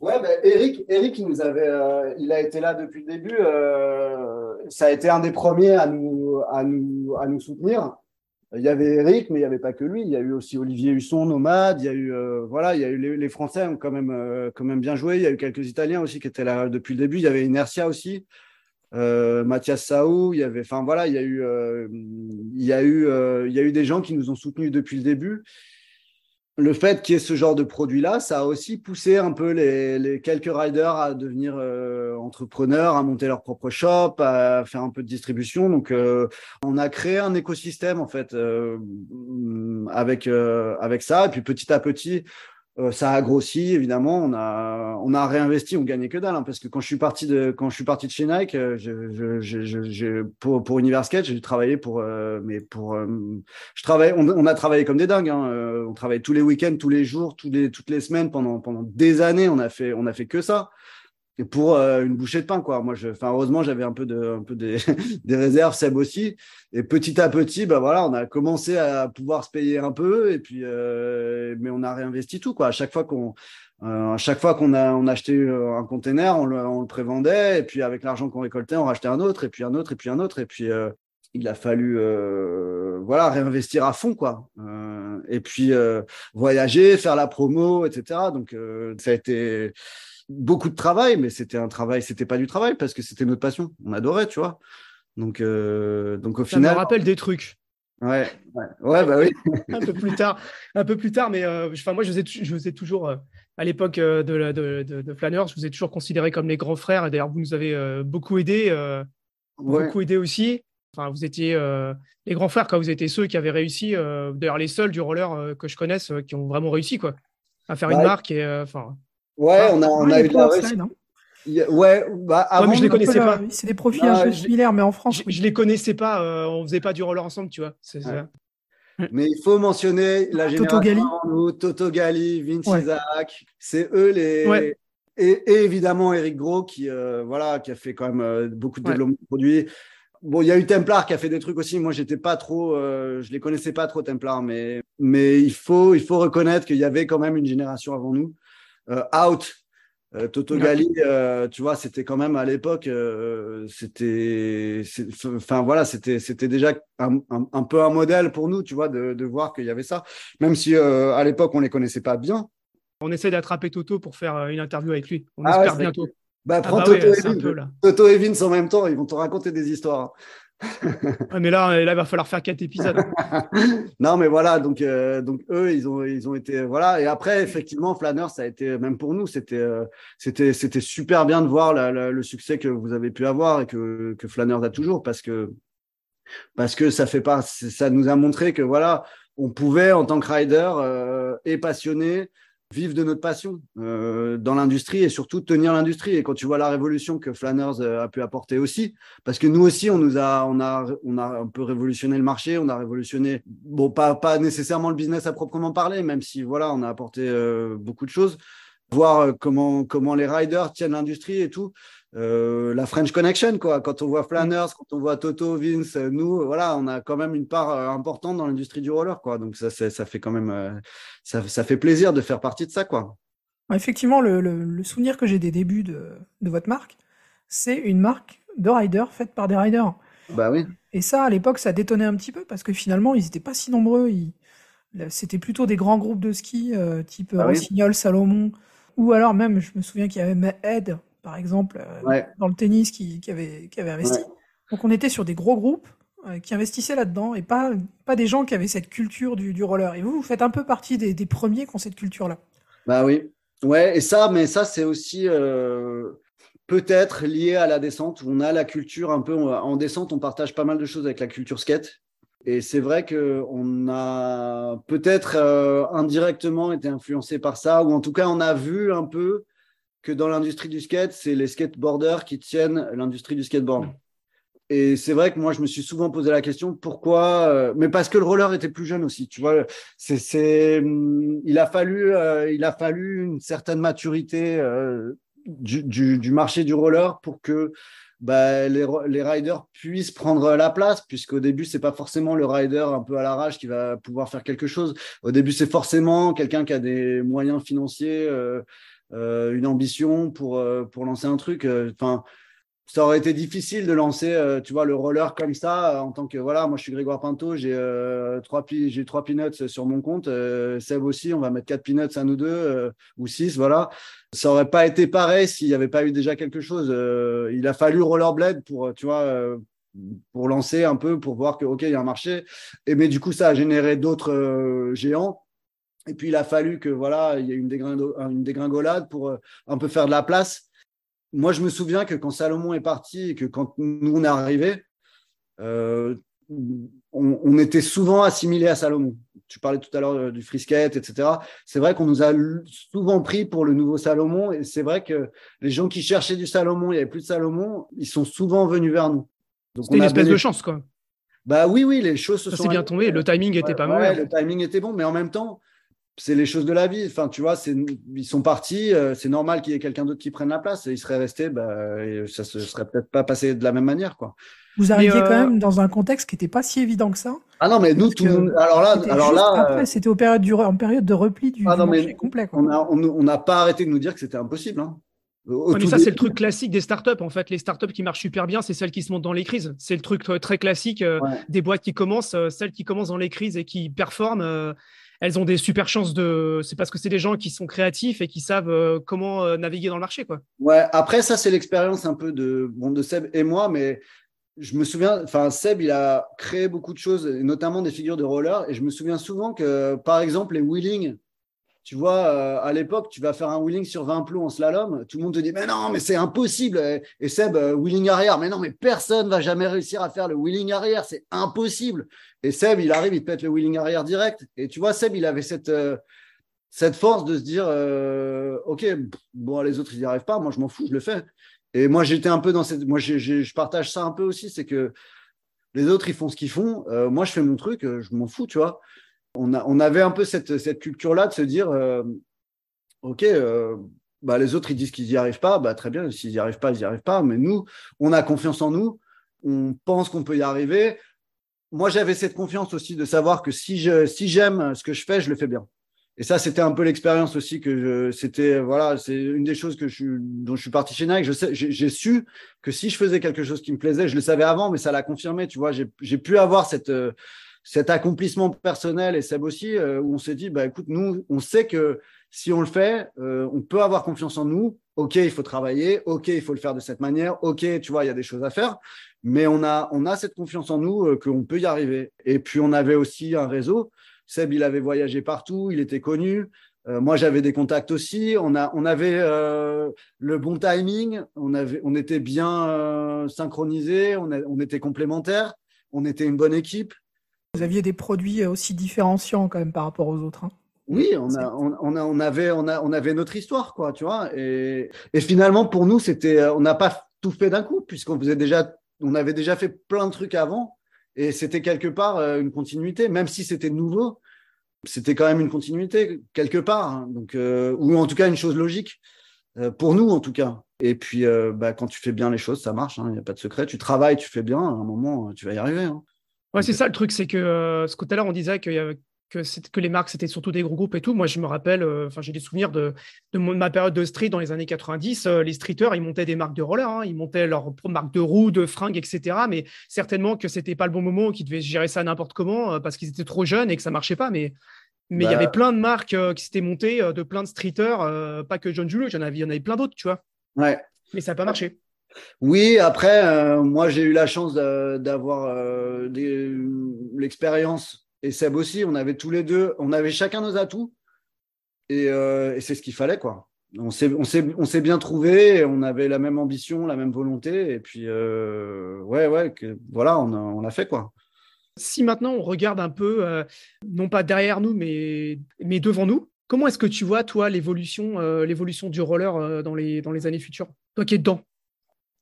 Ouais, ben, Eric, Eric, il nous avait, il a été là depuis le début. ça a été un des premiers à nous, à nous, à nous soutenir. Il y avait Eric, mais il n'y avait pas que lui. Il y a eu aussi Olivier Husson, Nomade. Il y a eu, voilà, il y a eu les, Français ont quand même, quand même bien joué. Il y a eu quelques Italiens aussi qui étaient là depuis le début. Il y avait Inertia aussi. Mathias Saou, il y avait, enfin voilà, il y a eu, il y a eu, il y a eu des gens qui nous ont soutenus depuis le début le fait qu'il y ait ce genre de produit-là, ça a aussi poussé un peu les, quelques riders à devenir euh, entrepreneurs, à monter leur propre shop, à faire un peu de distribution. Donc, euh, on a créé un écosystème en fait euh, avec avec ça. Et puis petit à petit, euh, ça a grossi évidemment. On a on a réinvesti, on gagnait que dalle hein, parce que quand je suis parti de quand je suis parti de chez Nike, euh, je, je, je, pour pour Univers Sketch, j'ai travaillé pour euh, mais pour je travaille on, on, a travaillé comme des dingues. Hein, on travaillait tous les week-ends, tous les jours, tous les toutes les semaines pendant pendant des années. On a fait on a fait que ça et pour euh, une bouchée de pain quoi. Moi je heureusement j'avais un peu de un peu des, [laughs] des, réserves Seb aussi. Et petit à petit bah voilà on a commencé à pouvoir se payer un peu et puis euh, mais on a réinvesti tout quoi. À chaque fois qu'on euh, à chaque fois qu'on a on achetait un container on le, on le prévendait et puis avec l'argent qu'on récoltait on rachetait un autre et puis un autre et puis un autre. Et puis il a fallu voilà réinvestir à fond quoi. Et puis voyager faire la promo etc donc ça a été beaucoup de travail, mais c'était un travail, c'était pas du travail parce que c'était notre passion. On adorait, tu vois. Donc, euh, donc au final. Ça me rappelle des trucs. Ouais, ouais, bah oui. [laughs] un peu plus tard, un peu plus tard, mais euh, enfin moi je vous je vous ai toujours euh, à l'époque de, de, de, de, Flâneur, je vous ai toujours considéré comme les grands frères. D'ailleurs, vous nous avez beaucoup aidé, beaucoup aidé aussi. Enfin, vous étiez les grands frères quand vous étiez ceux qui avaient réussi. D'ailleurs, les seuls du roller que je connaisse qui ont vraiment réussi quoi, à faire une bah, marque et enfin. Ouais, ah, on a, on a eu de la réussite. Ouais, bah avant, mais je les connaissais pas. C'est des profils un peu similaires, mais en France. Je, les connaissais pas. Euh, on faisait pas du roller ensemble, tu vois. Mais il faut mentionner la Toto génération Gali. Toto Gali, Vince Isaac. C'est eux les. Et, évidemment Eric Gros qui euh, voilà qui a fait quand même euh, beaucoup de développement de produits. Bon, il y a eu Templar qui a fait des trucs aussi. Moi, j'étais pas trop, je les connaissais pas trop Templar, mais mais il faut il faut reconnaître qu'il y avait quand même une génération avant nous euh, out. Euh, Toto Gali, euh, tu vois, c'était quand même à l'époque, c'était, enfin voilà, c'était, c'était déjà un, peu un modèle pour nous, tu vois, de, voir qu'il y avait ça. Même si à l'époque on les connaissait pas bien. On essaie d'attraper Toto pour faire une interview avec lui. On ah espère bientôt. Bah, ah prends bah Toto, et Toto, et Vince en même temps, ils vont te raconter des histoires mais là, là, il va falloir faire quatre épisodes. [laughs] non, mais voilà, donc, euh, donc eux, ils ont, ils ont été. Voilà. Et après, effectivement, Flanner, ça a été, même pour nous, c'était euh, c'était c'était super bien de voir le succès que vous avez pu avoir et que, que Flanners a toujours parce que, parce que ça fait pas, ça nous a montré que voilà, on pouvait, en tant que rider euh, et passionné, vivre de notre passion euh, dans l'industrie et surtout tenir l'industrie. Et quand tu vois la révolution que Flanners euh, a pu apporter aussi, parce que nous aussi, on nous a, on a, on a un peu révolutionné le marché, on a révolutionné, bon, pas, pas nécessairement le business à proprement parler, même si voilà, on a apporté euh, beaucoup de choses, voir comment, comment les riders tiennent l'industrie et tout. Euh, la French Connection, quoi. Quand on voit Flanners, quand on voit Toto, Vince, nous, voilà, on a quand même une part euh, importante dans l'industrie du roller, quoi. Donc ça, ça fait quand même, euh, ça, ça, fait plaisir de faire partie de ça, quoi. Effectivement, le, le, souvenir que j'ai des débuts de, de votre marque, c'est une marque de riders faite par des riders. Bah oui. Et ça, à l'époque, ça détonnait un petit peu parce que finalement, ils n'étaient pas si nombreux. C'était plutôt des grands groupes de ski, type bah Rossignol, Salomon, ou alors même, je me souviens qu'il y avait Ed, par exemple, euh, dans le tennis qui, avait, qui avait investi. Donc on était sur des gros groupes euh, qui investissaient là-dedans et pas, pas des gens qui avaient cette culture du, du roller. Et vous, vous faites un peu partie des, des premiers qui ont cette culture-là. Bah oui. Ouais, et ça, mais ça, c'est aussi euh, peut-être lié à la descente. On a la culture un peu en descente, on partage pas mal de choses avec la culture skate. Et c'est vrai qu'on a peut-être indirectement été influencé par ça, ou en tout cas, on a vu un peu que dans l'industrie du skate, c'est les skateboarders qui tiennent l'industrie du skateboard. Et c'est vrai que moi, je me suis souvent posé la question pourquoi, euh, mais parce que le roller était plus jeune aussi. Tu vois, c'est, hum, il a fallu, euh, il a fallu une certaine maturité euh, du, du, marché du roller pour que bah, les, les, riders puissent prendre la place, puisqu'au début, c'est pas forcément le rider un peu à l'arrache qui va pouvoir faire quelque chose. Au début, c'est forcément quelqu'un qui a des moyens financiers. Une ambition pour, euh, pour lancer un truc. Euh, enfin, ça aurait été difficile de lancer, euh, tu vois, le roller comme ça euh, en tant que voilà, moi je suis Grégoire Pinto, j'ai euh, trois j'ai trois peanuts sur mon compte, Seb aussi, on va mettre quatre peanuts à nous deux ou six, voilà. Ça aurait pas été pareil s'il n'y avait pas eu déjà quelque chose. il a fallu rollerblade pour, tu vois, pour lancer un peu, pour voir que ok, il y a un marché. Et mais du coup, ça a généré d'autres géants. Et puis il a fallu que voilà, il y ait une, une dégringolade pour un peu faire de la place moi, je me souviens que quand Salomon est parti et que quand nous, on est arrivés, euh, on, était souvent assimilés à Salomon. Tu parlais tout à l'heure euh, du frisket, etc. C'est vrai qu'on nous a souvent pris pour le nouveau Salomon. Et c'est vrai que les gens qui cherchaient du Salomon, il n'y avait plus de Salomon, ils sont souvent venus vers nous. C'était une espèce de chance, quoi. Bah oui, oui, les choses se Ça sont. bien tombé. Le timing était pas mauvais. le timing était bon, mais en même temps, c'est les choses de la vie. Enfin, tu vois, ils sont partis. Euh, c'est normal qu'il y ait quelqu'un d'autre qui prenne la place. Et ils seraient restés, bah, et ça se serait peut-être pas passé de la même manière, quoi. Vous arriviez quand euh, même dans un contexte qui n'était pas si évident que ça. Ah non, mais nous, tout Alors là, alors là. Après, c'était du... en période de repli du, ah marché complet. On n'a on, pas arrêté de nous dire que c'était impossible. Hein. mais ça, c'est le truc classique des startups. En fait, les startups qui marchent super bien, c'est celles qui se montent dans les crises. C'est le truc très classique euh, des boîtes qui commencent, celles qui commencent dans les crises et qui performent elles ont des super chances de. C'est parce que c'est des gens qui sont créatifs et qui savent euh, comment euh, naviguer dans le marché, quoi. Ouais. Après, ça, c'est l'expérience un peu de bon de Seb et moi, mais je me souviens. Enfin, Seb, il a créé beaucoup de choses, notamment des figures de roller, et je me souviens souvent que, par exemple, les wheeling tu vois, euh, à l'époque, tu vas faire un wheeling sur 20 plots en slalom, tout le monde te dit, mais non, mais c'est impossible. Et Seb, euh, wheeling arrière, mais non, mais personne va jamais réussir à faire le wheeling arrière, c'est impossible. Et Seb, il arrive, il pète le wheeling arrière direct. Et tu vois, Seb, il avait cette, euh, cette force de se dire, OK, bon, les autres, ils n'y arrivent pas, moi, je m'en fous, je le fais. Et moi, j'étais un peu dans cette. Moi, je partage ça un peu aussi, c'est que les autres, ils font ce qu'ils font. moi, je fais mon truc, je m'en fous, tu vois on, avait un peu cette, culture-là de se dire, euh, OK, euh, bah, les autres, ils disent qu'ils n'y arrivent pas, bah, très bien, s'ils n'y arrivent pas, ils n'y arrivent pas, mais nous, on a confiance en nous, on pense qu'on peut y arriver. Moi, j'avais cette confiance aussi de savoir que si je, si j'aime ce que je fais, je le fais bien. Et ça, c'était un peu l'expérience aussi que c'était, voilà, c'est une des choses que je, dont je suis parti chez Nike. j'ai su que si je faisais quelque chose qui me plaisait, je le savais avant, mais ça l'a confirmé, tu vois, j'ai pu avoir cette, euh, cet accomplissement personnel et Seb aussi, euh, où on s'est dit, bah, écoute, nous, on sait que si on le fait, euh, on peut avoir confiance en nous. OK, il faut travailler. OK, il faut le faire de cette manière. OK, tu vois, il y a des choses à faire. Mais on a, on a cette confiance en nous euh, qu'on peut y arriver. Et puis, on avait aussi un réseau. Seb, il avait voyagé partout, il était connu. moi, j'avais des contacts aussi. On, a, on avait le bon timing. On, avait, on était bien synchronisés. On, on était complémentaires. On était une bonne équipe. Vous aviez des produits aussi différenciants quand même par rapport aux autres. Hein. Oui, on, a, on, a, on, avait, on, a, on avait notre histoire, quoi, tu vois. Et, et finalement, pour nous, c'était, euh, on n'a pas tout fait d'un coup, puisqu'on faisait déjà, on avait déjà fait plein de trucs avant, et c'était quelque part euh, une continuité, même si c'était nouveau, c'était quand même une continuité quelque part, hein. donc, euh, ou en tout cas une chose logique pour nous, en tout cas. Et puis, bah, quand tu fais bien les choses, ça marche. Il hein, n'y a pas de secret. Tu travailles, tu fais bien. À un moment, tu vas y arriver. Ouais, c'est ça le truc, c'est que euh, ce tout à l'heure on disait que, que, que les marques c'était surtout des gros groupes et tout. Moi je me rappelle, euh, enfin j'ai des souvenirs de, de, ma période de street dans les années 90. Euh, les streeters ils montaient des marques de roller, hein. ils montaient leurs marques de roues, de fringues, etc. Mais certainement que c'était pas le bon moment, qu'ils devaient gérer ça n'importe comment parce qu'ils étaient trop jeunes et que ça marchait pas. Mais mais il y avait bah plein de marques qui s'étaient montées, de plein de streeters, pas que John Julio, il y en avait, y en avait plein d'autres, tu vois. Ouais. Mais ça n'a pas marché. Oui, après, euh, moi j'ai eu la chance d'avoir euh, l'expérience et Seb aussi. On avait tous les deux, on avait chacun nos atouts et, euh, c'est ce qu'il fallait quoi. On s'est bien trouvé, on avait la même ambition, la même volonté et puis ouais ouais voilà on l'a fait quoi. Si maintenant on regarde un peu, non pas derrière nous mais devant nous, comment est-ce que tu vois toi l'évolution l'évolution du roller dans les dans les années futures, toi qui es dedans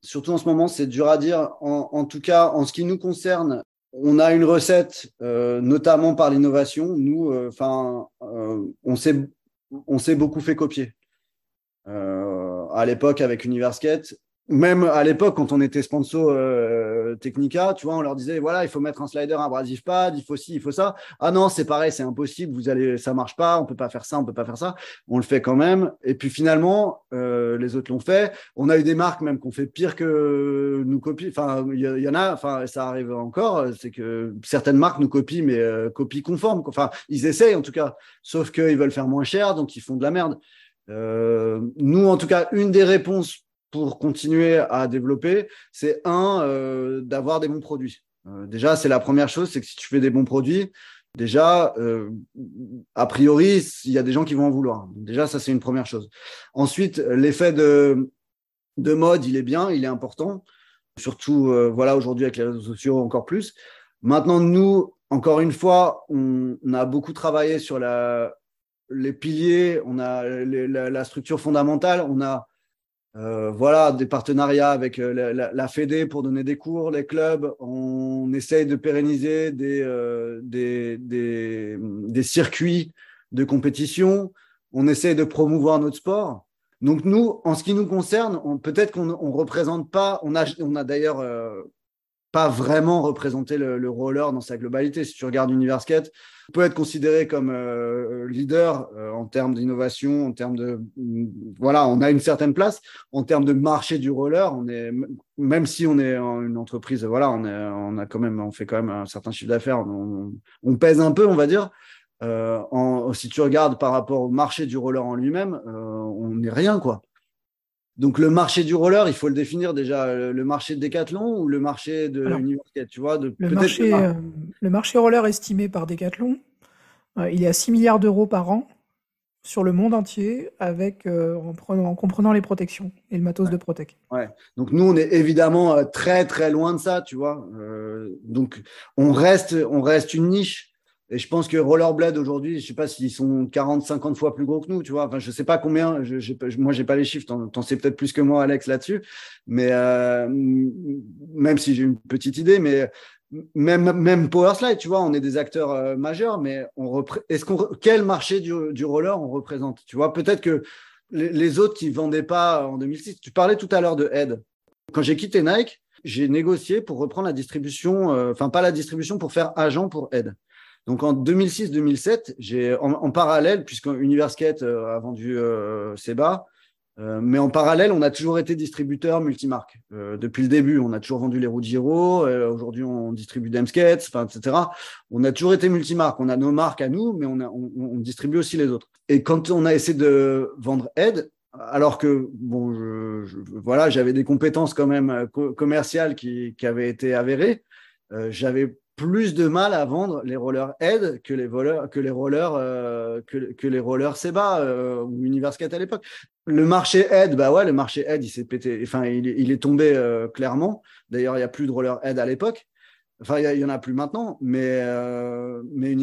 surtout en ce moment, c'est dur à dire. En, tout cas, en ce qui nous concerne, on a une recette, euh, notamment par l'innovation. Nous, euh, enfin, euh, on s'est on s'est beaucoup fait copier. à l'époque, avec Universket, même à l'époque, quand on était sponsor euh, Technica, tu vois, on leur disait voilà, il faut mettre un slider abrasif pad, il faut ci, il faut ça. Ah non, c'est pareil, c'est impossible, vous allez, ça marche pas, on peut pas faire ça, on peut pas faire ça. On le fait quand même. Et puis finalement, euh, les autres l'ont fait. On a eu des marques même qu'on fait pire que nous copient. Enfin, il y, en a, enfin, ça arrive encore, c'est que certaines marques nous copient, mais euh, copient conforme. Enfin, ils essayent en tout cas, sauf qu'ils veulent faire moins cher, donc ils font de la merde. Euh, nous, en tout cas, une des réponses pour continuer à développer, c'est un, euh, d'avoir des bons produits. Euh, déjà, c'est la première chose, c'est que si tu fais des bons produits, déjà, euh, a priori, il y a des gens qui vont en vouloir. Déjà, ça, c'est une première chose. Ensuite, l'effet de, de mode, il est bien, il est important. Surtout, voilà, aujourd'hui, avec les réseaux sociaux, encore plus. Maintenant, nous, encore une fois, on, a beaucoup travaillé sur la, les piliers, on a la, structure fondamentale, on a euh, voilà, des partenariats avec euh, la, la, Fédé pour donner des cours, les clubs. On essaye de pérenniser des, euh, des, des, des, circuits de compétition. On essaye de promouvoir notre sport. Donc nous, en ce qui nous concerne, peut-être qu'on ne représente pas, on a, on a d'ailleurs pas vraiment représenté le, le, roller dans sa globalité. Si tu regardes Universket, peut être considéré comme euh, leader euh, en termes d'innovation, en termes de voilà, on a une certaine place en termes de marché du roller. On est même si on est une entreprise, voilà, on, a quand même, on fait quand même un certain chiffre d'affaires. On, on, pèse un peu, on va dire. Euh, en, si tu regardes par rapport au marché du roller en lui-même, euh, on n'est rien quoi. Donc le marché du roller, il faut le définir déjà. Le marché de Decathlon ou le marché de l'université, tu vois de, le, marché, euh, le marché roller estimé par Decathlon, euh, il est à 6 milliards d'euros par an sur le monde entier, avec euh, en, prenant, en, comprenant les protections et le matos de Protec. Ouais. Donc nous, on est évidemment très très loin de ça, tu vois. donc on reste, on reste une niche. Et je pense que Rollerblade aujourd'hui, je sais pas s'ils sont 40, 50 fois plus gros que nous, tu vois. Enfin, je sais pas combien. Je, je, moi, j'ai pas les chiffres. T'en, en sais peut-être plus que moi, Alex, là-dessus. Mais euh, même si j'ai une petite idée, mais même même Powerslide, tu vois, on est des acteurs euh, majeurs, mais on est-ce qu'on quel marché du, roller on représente? Tu vois, peut-être que les, autres qui vendaient pas en 2006. Tu parlais tout à l'heure de Ed. Quand j'ai quitté Nike, j'ai négocié pour reprendre la distribution, euh, enfin pas la distribution, pour faire agent pour Ed. Donc en 2006-2007, j'ai en, parallèle, puisque Universkate euh, a vendu euh, Seba, euh, mais en parallèle, on a toujours été distributeur multimarque. Euh, depuis le début, on a toujours vendu les roues. Aujourd'hui, on distribue Demskates, enfin, etc. On a toujours été multimarque. On a nos marques à nous, mais on, a, on, distribue aussi les autres. Et quand on a essayé de vendre Ed, alors que bon, je, voilà, j'avais des compétences quand même commerciales qui, avaient été avérées. J'avais plus de mal à vendre les rollers Ed que les voleurs, que les rollers, euh, que, que, les rollers Seba euh, ou Universcat à l'époque. Le marché Ed, bah ouais, le marché Ed, il s'est pété, enfin, il, il est tombé euh, clairement. D'ailleurs, il n'y a plus de rollers Ed à l'époque. Enfin, il y, en a plus maintenant, mais, mais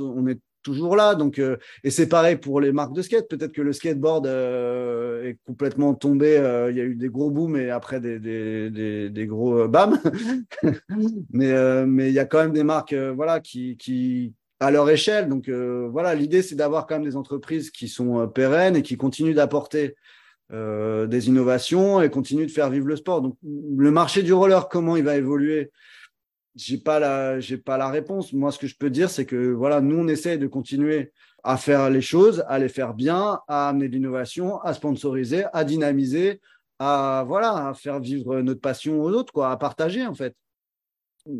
on est toujours là. Donc, euh, et c'est pareil pour les marques de skate. Peut-être que le skateboard euh, est complètement tombé. Euh, il y a eu des gros booms et après des, gros bam. [laughs] mais mais il y a quand même des marques voilà qui à leur échelle. Donc voilà, l'idée c'est d'avoir quand même des entreprises qui sont pérennes et qui continuent d'apporter des innovations et continuent de faire vivre le sport. Donc le marché du roller, comment il va évoluer j'ai pas la j'ai pas la réponse. Moi, ce que je peux dire, c'est que voilà, nous on essaie de continuer à faire les choses, à les faire bien, à amener l'innovation, à sponsoriser, à dynamiser, à voilà, à faire vivre notre passion aux autres, quoi, à partager en fait.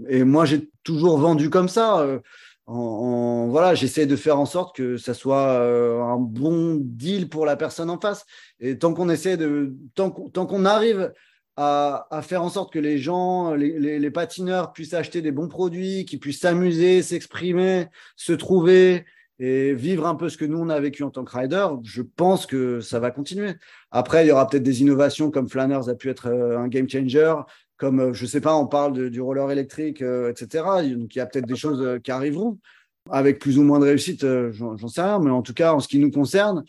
Et moi, j'ai toujours vendu comme ça. Euh, en, voilà, j'essaie de faire en sorte que ça soit euh, un bon deal pour la personne en face. Et tant qu'on essaie de, tant qu'on arrive à, faire en sorte que les gens, les, patineurs puissent acheter des bons produits, qu'ils puissent s'amuser, s'exprimer, se trouver et vivre un peu ce que nous on a vécu en tant que rider, je pense que ça va continuer. Après, il y aura peut-être des innovations comme Flanners a pu être euh, un game changer, comme euh, je sais pas, on parle du roller électrique, euh, etc. Donc il y a peut-être des choses qui arriveront avec plus ou moins de réussite, j'en sais rien, mais en tout cas en ce qui nous concerne,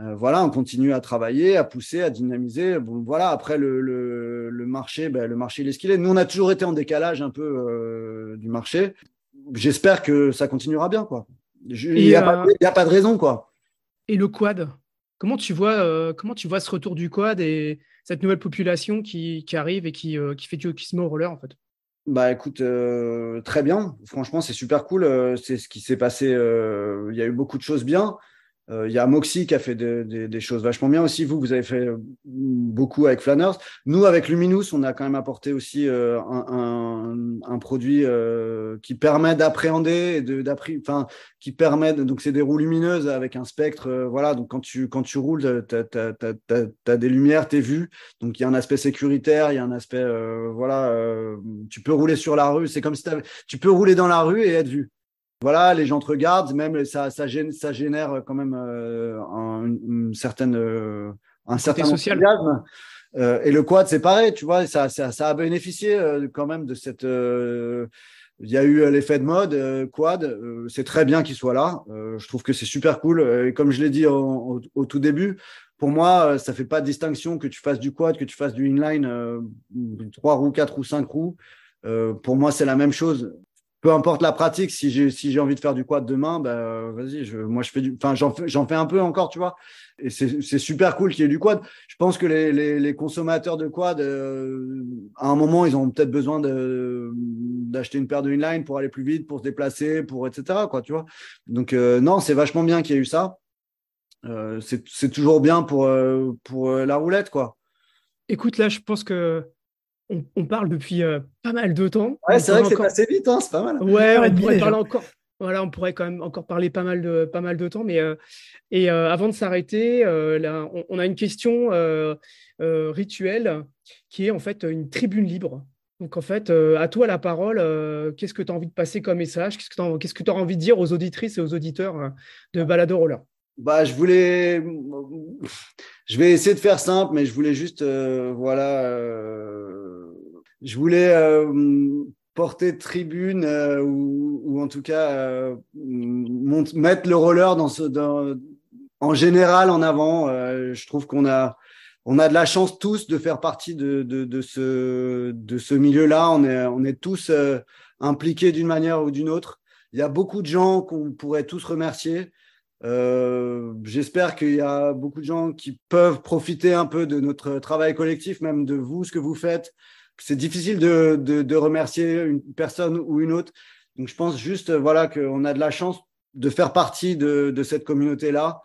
euh, voilà, on continue à travailler, à pousser, à dynamiser. Bon, voilà, après le, le, le marché, ben, le marché il est ce qu'il est. Nous, on a toujours été en décalage un peu euh, du marché. J'espère que ça continuera bien, quoi. Il n'y a, a, pas de raison, quoi. Et le quad? Comment tu vois, comment tu vois ce retour du quad et cette nouvelle population qui, arrive et qui, qui fait du se met au roller en fait? Bah écoute, très bien. Franchement, c'est super cool. c'est ce qui s'est passé. Il y a eu beaucoup de choses bien. Euh, il y a Moxie qui a fait des choses vachement bien aussi. Vous, vous avez fait euh, beaucoup avec Flanners. Nous, avec Luminous, on a quand même apporté aussi euh, un, produit qui permet d'appréhender, enfin, qui permet, donc c'est des roues lumineuses avec un spectre. voilà, donc quand tu, quand tu roules, tu as, des lumières, tu es vu. Donc il y a un aspect sécuritaire, il y a un aspect, voilà, tu peux rouler sur la rue. C'est comme si tu peux rouler dans la rue et être vu voilà, les gens te regardent, même ça, ça, génère quand même euh, un, une certaine, euh, un certain enthousiasme. Euh, et le quad, c'est pareil, tu vois, ça, ça, a bénéficié quand même de cette. Il y a eu l'effet de mode, quad, c'est très bien qu'il soit là. je trouve que c'est super cool. Et comme je l'ai dit au, tout début, pour moi, ça fait pas de distinction que tu fasses du quad, que tu fasses du inline, trois roues, quatre roues, cinq roues. pour moi, c'est la même chose peu importe la pratique, si j'ai si j'ai envie de faire du quad demain, ben vas-y, je, moi je fais du, enfin j'en fais un peu encore, tu vois. Et c'est super cool qu'il y ait du quad. Je pense que les les, les consommateurs de quad, euh, à un moment, ils ont peut-être besoin d'acheter une paire de inline pour aller plus vite, pour se déplacer, pour etc. Quoi, tu vois. Donc euh, non, c'est vachement bien qu'il y ait eu ça. Euh, c'est toujours bien pour euh, pour la roulette, quoi. Écoute, là, je pense que on, parle depuis euh, pas mal de temps. Ouais, c'est vrai que c'est passé vite, hein, c'est pas mal. Ouais, on pourrait parler encore. Voilà, on pourrait quand même encore parler pas mal de, pas mal de temps. Mais euh, et euh, avant de s'arrêter, là, on, a une question rituelle qui est en fait une tribune libre. Donc en fait, à toi la parole. qu'est-ce que tu as envie de passer comme message? Qu'est-ce que tu as, envie de dire aux auditrices et aux auditeurs de Balado Roller bah, je voulais, je vais essayer de faire simple, mais je voulais juste, voilà, je voulais euh, porter tribune euh, ou, en tout cas euh, mettre le roller dans ce, en général en avant. je trouve qu'on a, on a de la chance tous de faire partie de, de, de ce, de ce milieu-là. On est, on est tous impliqués d'une manière ou d'une autre. Il y a beaucoup de gens qu'on pourrait tous remercier. Euh, J'espère qu'il y a beaucoup de gens qui peuvent profiter un peu de notre travail collectif, même de vous, ce que vous faites, c'est difficile de, remercier une personne ou une autre. Donc, je pense juste voilà, qu'on a de la chance de faire partie de, cette communauté-là,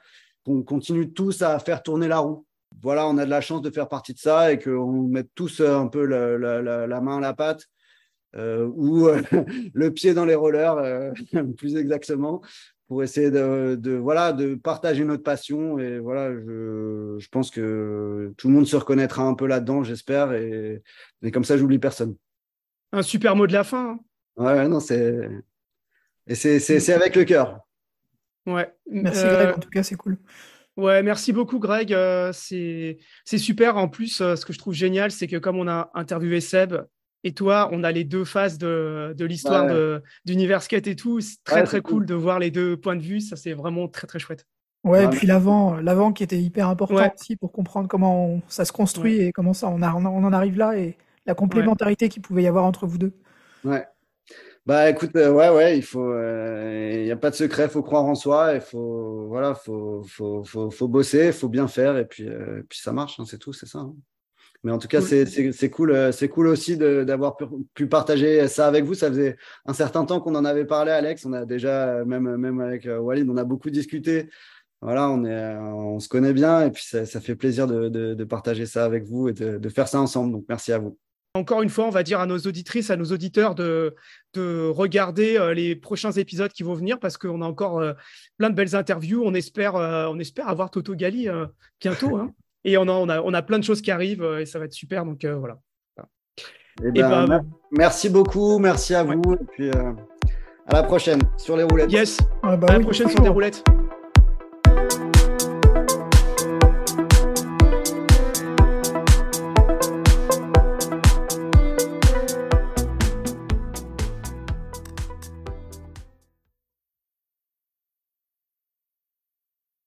qu'on continue tous à faire tourner la roue. Voilà, on a de la chance de faire partie de ça et qu'on mette tous un peu la, main à la pâte euh, ou [laughs] le pied dans les rollers, euh, [laughs] plus exactement, pour essayer de, voilà, de partager notre passion. Et voilà, je, je, pense que tout le monde se reconnaîtra un peu là-dedans, j'espère. Et, et, comme ça, j'oublie personne. Un super mot de la fin. Hein. Ouais, non, c'est. Et c'est avec le cœur. Ouais. Merci Greg, en tout cas, c'est cool. Ouais, merci beaucoup Greg. Euh, c'est super. En plus, euh, ce que je trouve génial, c'est que comme on a interviewé Seb, et toi, on a les deux phases de, de l'histoire d'Univers Skate et tout. C'est très, très cool, de voir les deux points de vue. Ça, c'est vraiment très, très chouette. Ouais, et puis l'avant, l'avant qui était hyper important aussi pour comprendre comment ça se construit et comment ça, on, a, on, en arrive là et la complémentarité qu'il pouvait y avoir entre vous deux. Ouais. Bah écoute, euh, ouais, ouais, il faut, il euh, n'y a pas de secret, il faut croire en soi, il faut, voilà, faut, faut, faut, faut bosser, il faut bien faire et puis, euh, puis ça marche, hein, c'est tout, c'est ça. Hein. Mais en tout cas, c'est cool, euh, c'est cool aussi d'avoir pu, partager ça avec vous. Ça faisait un certain temps qu'on en avait parlé, Alex. On a déjà, même, même avec euh, Walid, on a beaucoup discuté. Voilà, on, est, on se connaît bien et puis ça, fait plaisir de, partager ça avec vous et de, faire ça ensemble. Donc, merci à vous. Encore une fois, on va dire à nos auditrices, à nos auditeurs de, de regarder euh, les prochains épisodes qui vont venir parce qu'on a encore plein de belles interviews. On espère, on espère avoir Toto Gali bientôt. Hein. [laughs] Et on a, on, a, on a plein de choses qui arrivent euh, et ça va être super. Donc euh, voilà. Eh ben, ben, merci beaucoup, merci à vous. Et puis euh, à la prochaine sur les roulettes. Yes, bah à la prochaine sur les roulettes.